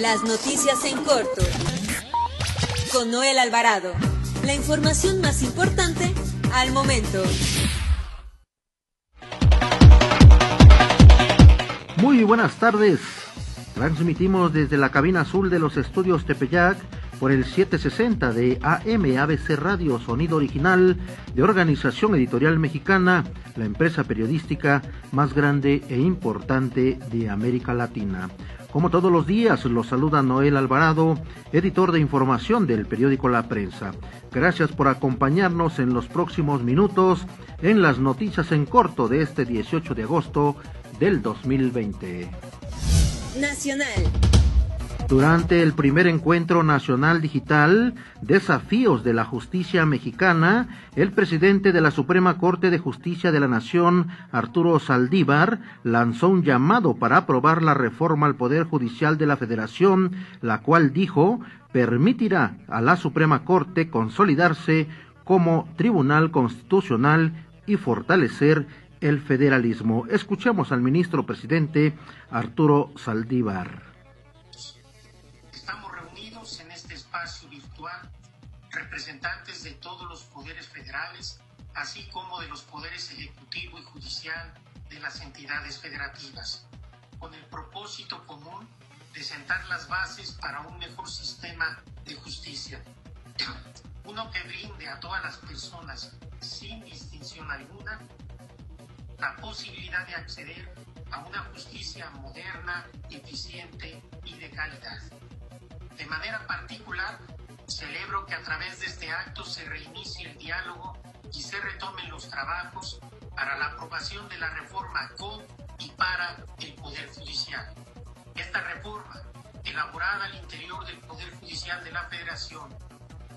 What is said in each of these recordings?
Las noticias en corto. Con Noel Alvarado. La información más importante al momento. Muy buenas tardes. Transmitimos desde la cabina azul de los estudios Tepeyac por el 760 de AM ABC Radio, sonido original de Organización Editorial Mexicana, la empresa periodística más grande e importante de América Latina. Como todos los días, los saluda Noel Alvarado, editor de información del periódico La Prensa. Gracias por acompañarnos en los próximos minutos en las noticias en corto de este 18 de agosto del 2020. Nacional. Durante el primer encuentro nacional digital, Desafíos de la Justicia Mexicana, el presidente de la Suprema Corte de Justicia de la Nación, Arturo Saldívar, lanzó un llamado para aprobar la reforma al Poder Judicial de la Federación, la cual dijo permitirá a la Suprema Corte consolidarse como Tribunal Constitucional y fortalecer el federalismo. Escuchemos al ministro presidente Arturo Saldívar. Representantes de todos los poderes federales, así como de los poderes ejecutivo y judicial de las entidades federativas, con el propósito común de sentar las bases para un mejor sistema de justicia. Uno que brinde a todas las personas, sin distinción alguna, la posibilidad de acceder a una justicia moderna, eficiente y de calidad. De manera particular, Celebro que a través de este acto se reinicie el diálogo y se retomen los trabajos para la aprobación de la reforma con y para el Poder Judicial. Esta reforma, elaborada al interior del Poder Judicial de la Federación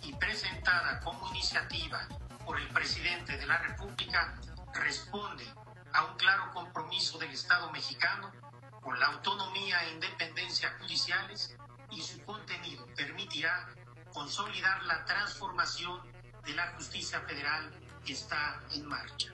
y presentada como iniciativa por el presidente de la República, responde a un claro compromiso del Estado mexicano con la autonomía e independencia judiciales y su contenido permitirá consolidar la transformación de la justicia federal que está en marcha.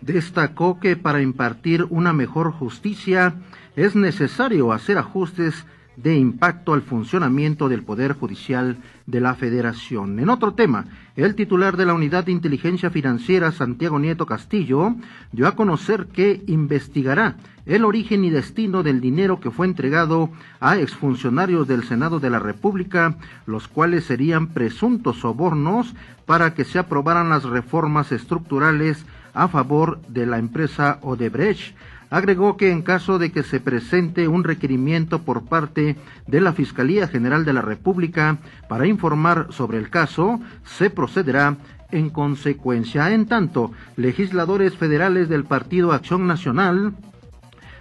Destacó que para impartir una mejor justicia es necesario hacer ajustes de impacto al funcionamiento del Poder Judicial de la Federación. En otro tema, el titular de la Unidad de Inteligencia Financiera, Santiago Nieto Castillo, dio a conocer que investigará el origen y destino del dinero que fue entregado a exfuncionarios del Senado de la República, los cuales serían presuntos sobornos para que se aprobaran las reformas estructurales a favor de la empresa Odebrecht Agregó que en caso de que se presente un requerimiento por parte de la Fiscalía General de la República para informar sobre el caso, se procederá en consecuencia. En tanto, legisladores federales del Partido Acción Nacional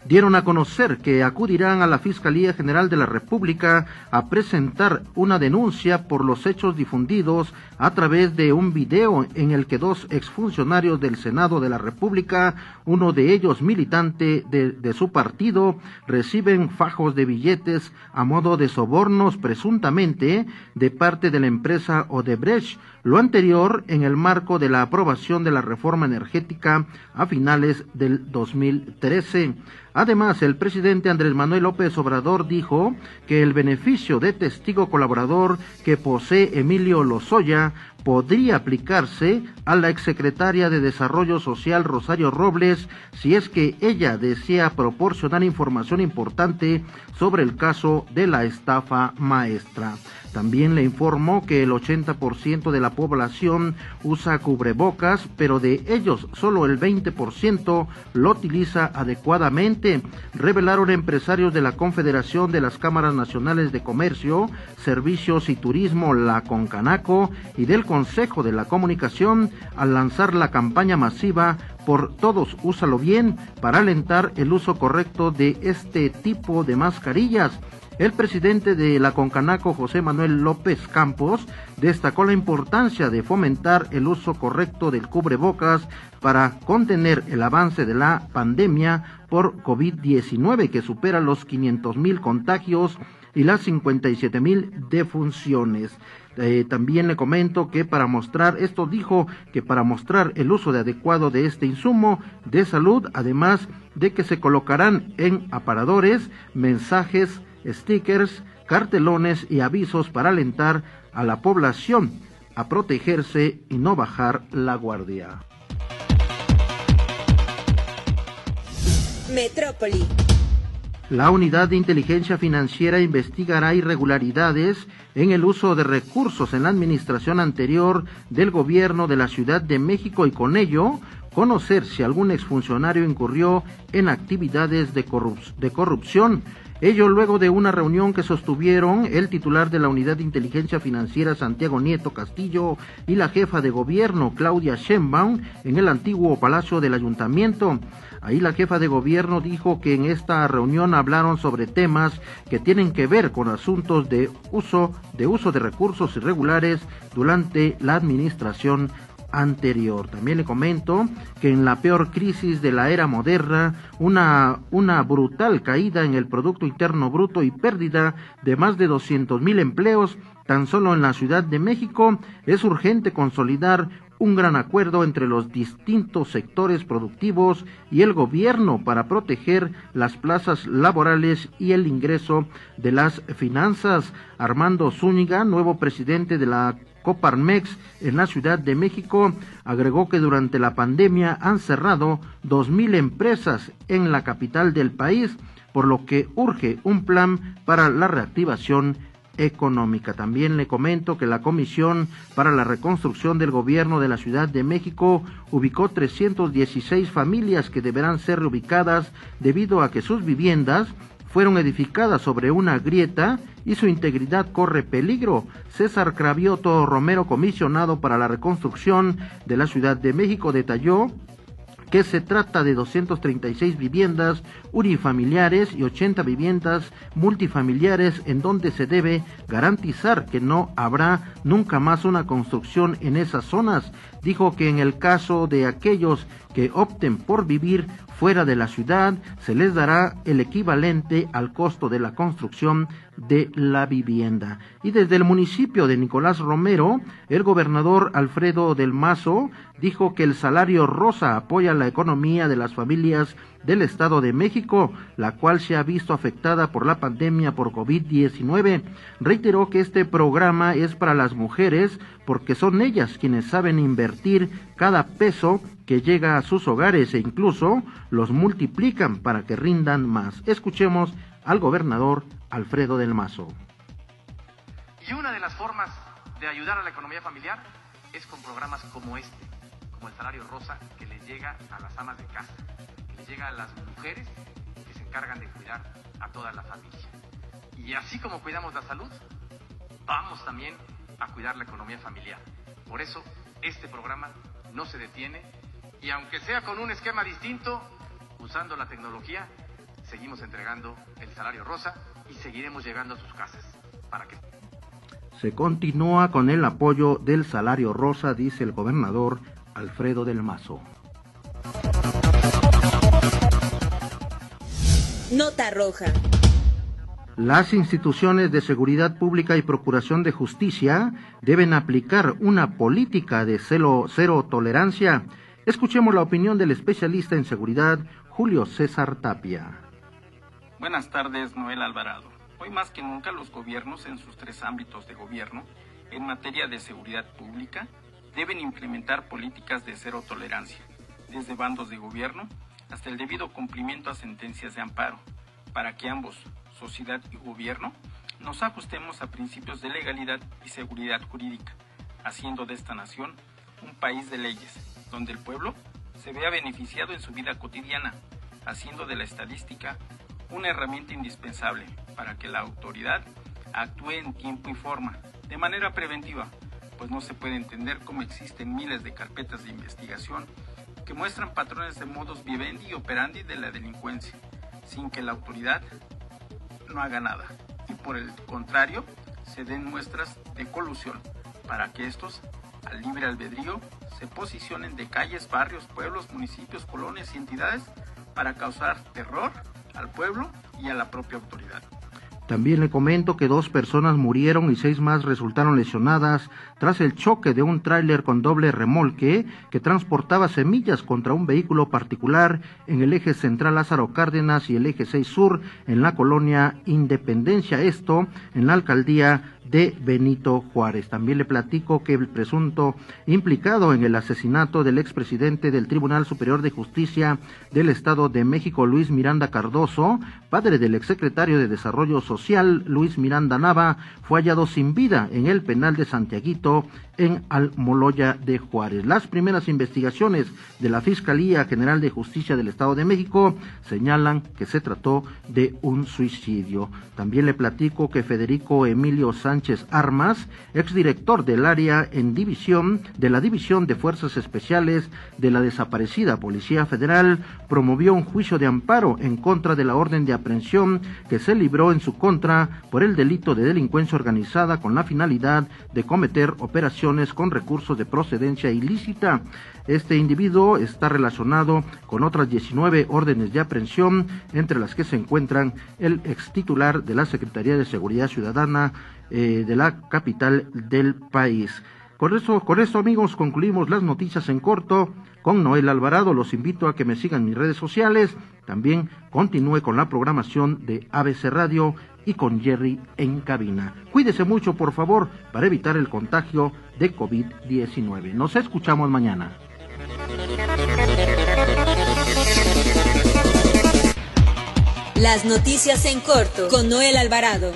dieron a conocer que acudirán a la Fiscalía General de la República a presentar una denuncia por los hechos difundidos a través de un video en el que dos exfuncionarios del Senado de la República, uno de ellos militante de, su partido, reciben fajos de billetes a modo de sobornos presuntamente de parte de la empresa Odebrecht, lo anterior en el marco de la aprobación de la reforma energética a finales del 2013. Además, el presidente Andrés Manuel López Obrador dijo que el beneficio de testigo colaborador que posee Emilio Lozoya podría aplicarse a la exsecretaria de Desarrollo Social Rosario Robles si es que ella desea proporcionar información importante sobre el caso de la estafa maestra. También le informó que el 80% de la población usa cubrebocas, pero de ellos solo el 20% lo utiliza adecuadamente, revelaron empresarios de la Confederación de las Cámaras Nacionales de Comercio, Servicios y Turismo, la Concanaco, y del Consejo de la Comunicación al lanzar la campaña masiva por Todos Úsalo Bien para alentar el uso correcto de este tipo de mascarillas. El presidente de la Concanaco, José Manuel López Campos, destacó la importancia de fomentar el uso correcto del cubrebocas para contener el avance de la pandemia por COVID-19 que supera los 500 mil contagios y las 57 mil defunciones. Eh, también le comento que para mostrar, esto dijo que para mostrar el uso de adecuado de este insumo de salud, además de que se colocarán en aparadores mensajes stickers, cartelones y avisos para alentar a la población a protegerse y no bajar la guardia. Metrópoli. La Unidad de Inteligencia Financiera investigará irregularidades en el uso de recursos en la administración anterior del gobierno de la Ciudad de México y con ello conocer si algún exfuncionario incurrió en actividades de, corrupción. Ello luego de una reunión que sostuvieron el titular de la Unidad de Inteligencia Financiera Santiago Nieto Castillo y la jefa de gobierno Claudia Sheinbaum en el antiguo Palacio del Ayuntamiento. Ahí la jefa de gobierno dijo que en esta reunión hablaron sobre temas que tienen que ver con asuntos de uso de uso de recursos irregulares durante la administración anterior. También le comento que en la peor crisis de la era moderna, una, una brutal caída en el Producto Interno Bruto y pérdida de más de 200 mil empleos tan solo en la Ciudad de México, es urgente consolidar un gran acuerdo entre los distintos sectores productivos y el gobierno para proteger las plazas laborales y el ingreso de las finanzas. Armando Zúñiga, nuevo presidente de la Coparmex en la Ciudad de México agregó que durante la pandemia han cerrado dos mil empresas en la capital del país, por lo que urge un plan para la reactivación económica. También le comento que la Comisión para la Reconstrucción del Gobierno de la Ciudad de México ubicó 316 familias que deberán ser reubicadas debido a que sus viviendas fueron edificadas sobre una grieta y su integridad corre peligro. César Cravioto Romero, comisionado para la reconstrucción de la Ciudad de México, detalló que se trata de 236 viviendas unifamiliares y 80 viviendas multifamiliares en donde se debe garantizar que no habrá nunca más una construcción en esas zonas. Dijo que en el caso de aquellos que opten por vivir fuera de la ciudad, se les dará el equivalente al costo de la construcción de la vivienda. Y desde el municipio de Nicolás Romero, el gobernador Alfredo del Mazo dijo que el salario rosa apoya la economía de las familias del Estado de México, la cual se ha visto afectada por la pandemia por COVID-19. Reiteró que este programa es para las mujeres porque son ellas quienes saben invertir cada peso que llega a sus hogares e incluso los multiplican para que rindan más. Escuchemos al gobernador Alfredo del Mazo. Y una de las formas de ayudar a la economía familiar es con programas como este, el salario rosa que le llega a las amas de casa llega a las mujeres que se encargan de cuidar a toda la familia. Y así como cuidamos la salud, vamos también a cuidar la economía familiar. Por eso, este programa no se detiene y aunque sea con un esquema distinto, usando la tecnología, seguimos entregando el salario rosa y seguiremos llegando a sus casas para que se continúa con el apoyo del salario rosa, dice el gobernador Alfredo del Mazo. Nota roja. Las instituciones de seguridad pública y procuración de justicia deben aplicar una política de cero, cero tolerancia. Escuchemos la opinión del especialista en seguridad, Julio César Tapia. Buenas tardes, Noel Alvarado. Hoy más que nunca los gobiernos en sus tres ámbitos de gobierno, en materia de seguridad pública, deben implementar políticas de cero tolerancia, desde bandos de gobierno hasta el debido cumplimiento a sentencias de amparo, para que ambos, sociedad y gobierno, nos ajustemos a principios de legalidad y seguridad jurídica, haciendo de esta nación un país de leyes, donde el pueblo se vea beneficiado en su vida cotidiana, haciendo de la estadística una herramienta indispensable para que la autoridad actúe en tiempo y forma, de manera preventiva, pues no se puede entender cómo existen miles de carpetas de investigación que muestran patrones de modos vivendi y operandi de la delincuencia, sin que la autoridad no haga nada. Y por el contrario, se den muestras de colusión para que estos, al libre albedrío, se posicionen de calles, barrios, pueblos, municipios, colonias y entidades para causar terror al pueblo y a la propia autoridad. También le comento que dos personas murieron y seis más resultaron lesionadas tras el choque de un tráiler con doble remolque que transportaba semillas contra un vehículo particular en el eje central Lázaro Cárdenas y el eje 6 sur en la colonia Independencia. Esto en la alcaldía de Benito Juárez. También le platico que el presunto implicado en el asesinato del expresidente del Tribunal Superior de Justicia del Estado de México, Luis Miranda Cardoso, padre del exsecretario de Desarrollo Social, Luis Miranda Nava, fue hallado sin vida en el penal de Santiaguito en Almoloya de Juárez. Las primeras investigaciones de la Fiscalía General de Justicia del Estado de México señalan que se trató de un suicidio. También le platico que Federico Emilio Sánchez Armas, exdirector del área en división de la División de Fuerzas Especiales de la desaparecida Policía Federal, promovió un juicio de amparo en contra de la orden de aprehensión que se libró en su contra por el delito de delincuencia organizada con la finalidad de cometer operaciones con recursos de procedencia ilícita. Este individuo está relacionado con otras 19 órdenes de aprehensión, entre las que se encuentran el ex titular de la Secretaría de Seguridad Ciudadana eh, de la capital del país. Con eso, con esto, amigos, concluimos las noticias en corto con Noel Alvarado. Los invito a que me sigan en mis redes sociales. También continúe con la programación de ABC Radio y con Jerry en cabina. Cuídese mucho, por favor, para evitar el contagio de COVID-19. Nos escuchamos mañana. Las noticias en corto con Noel Alvarado.